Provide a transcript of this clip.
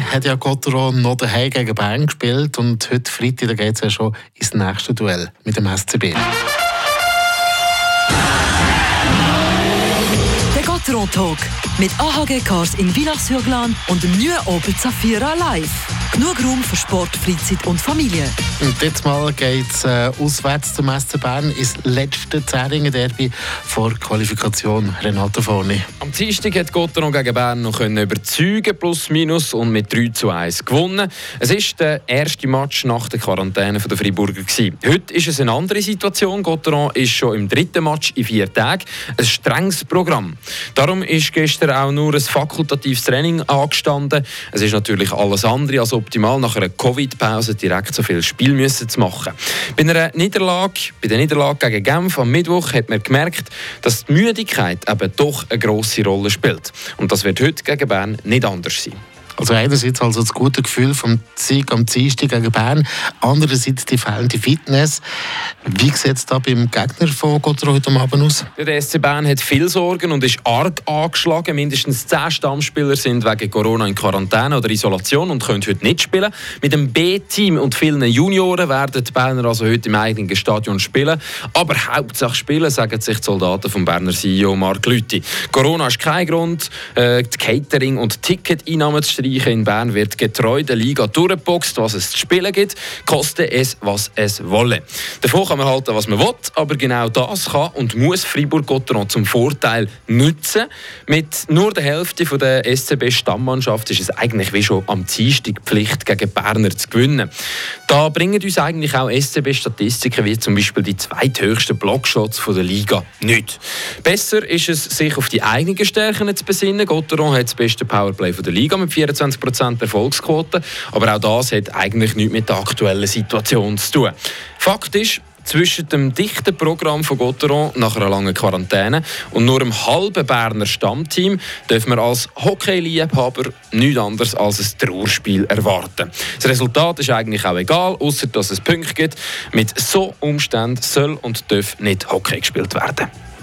hat ja Gotteron noch daheim gegen Bern gespielt und heute Freitag geht es ja schon ins nächste Duell mit dem SCB. Gotteron Talk mit AHG Cars in Villars-sur-Glane und dem neuen Opel Zafira Live. Genug Raum für Sport, Freizeit und Familie. Und jetzt mal geht es äh, auswärts zum SC Bern ins letzte Zähringen-Derby vor Qualifikation. Renato Forni. Am Dienstag hat Gotteron gegen Bern noch können überzeugen, plus minus, und mit 3 zu 1 gewonnen. Es ist der erste Match nach der Quarantäne der Freiburger. Gewesen. Heute ist es eine andere Situation. Gotteron ist schon im dritten Match in vier Tagen. Ein strenges Programm. Darum ist gestern auch nur ein fakultatives Training angestanden. Es ist natürlich alles andere als optimal, nach einer Covid-Pause direkt so viel Spiel müssen zu machen. Bei einer Niederlage, bei der Niederlage gegen Genf am Mittwoch hat man gemerkt, dass die Müdigkeit eben doch eine grosse Rolle spielt. Und das wird heute gegen Bern nicht anders sein. Also einerseits also das gute Gefühl vom Sieg am Dienstag gegen Bern, andererseits die fehlende Fitness. Wie sieht es da beim Gegner von Gotthard heute Abend aus? der SC Bern hat viel Sorgen und ist arg angeschlagen. Mindestens zehn Stammspieler sind wegen Corona in Quarantäne oder Isolation und können heute nicht spielen. Mit dem B-Team und vielen Junioren werden die Berner also heute im eigenen Stadion spielen. Aber Hauptsache spielen, sagen sich die Soldaten vom Berner CEO Mark Lüthi. Corona ist kein Grund, äh, die Catering- und Ticketeinnahmen zu Streichen in Bern wird getreu der Liga durchgeboxt, was es zu spielen gibt, koste es, was es wolle. Davon kann man halten, was man will, aber genau das kann und muss Fribourg-Gotteron zum Vorteil nutzen. Mit nur der Hälfte der SCB-Stammmannschaft ist es eigentlich wie schon am Dienstag Pflicht, gegen Berner zu gewinnen. Da bringen uns eigentlich auch SCB-Statistiken wie zum Beispiel die zweithöchsten Blockshots der Liga nicht. Besser ist es, sich auf die eigenen Stärken zu besinnen. Gotteron hat das beste Powerplay der Liga mit 24 25% Erfolgsquote. Aber auch das hat eigentlich nichts mit der aktuellen Situation zu tun. Fakt ist, zwischen dem dichten Programm von Gotteron nach einer langen Quarantäne und nur einem halben Berner Stammteam dürfen wir als Hockey-Liebhaber nichts anderes als ein Trauerspiel erwarten. Das Resultat ist eigentlich auch egal, außer dass es Punkte gibt. Mit so Umständen soll und darf nicht Hockey gespielt werden.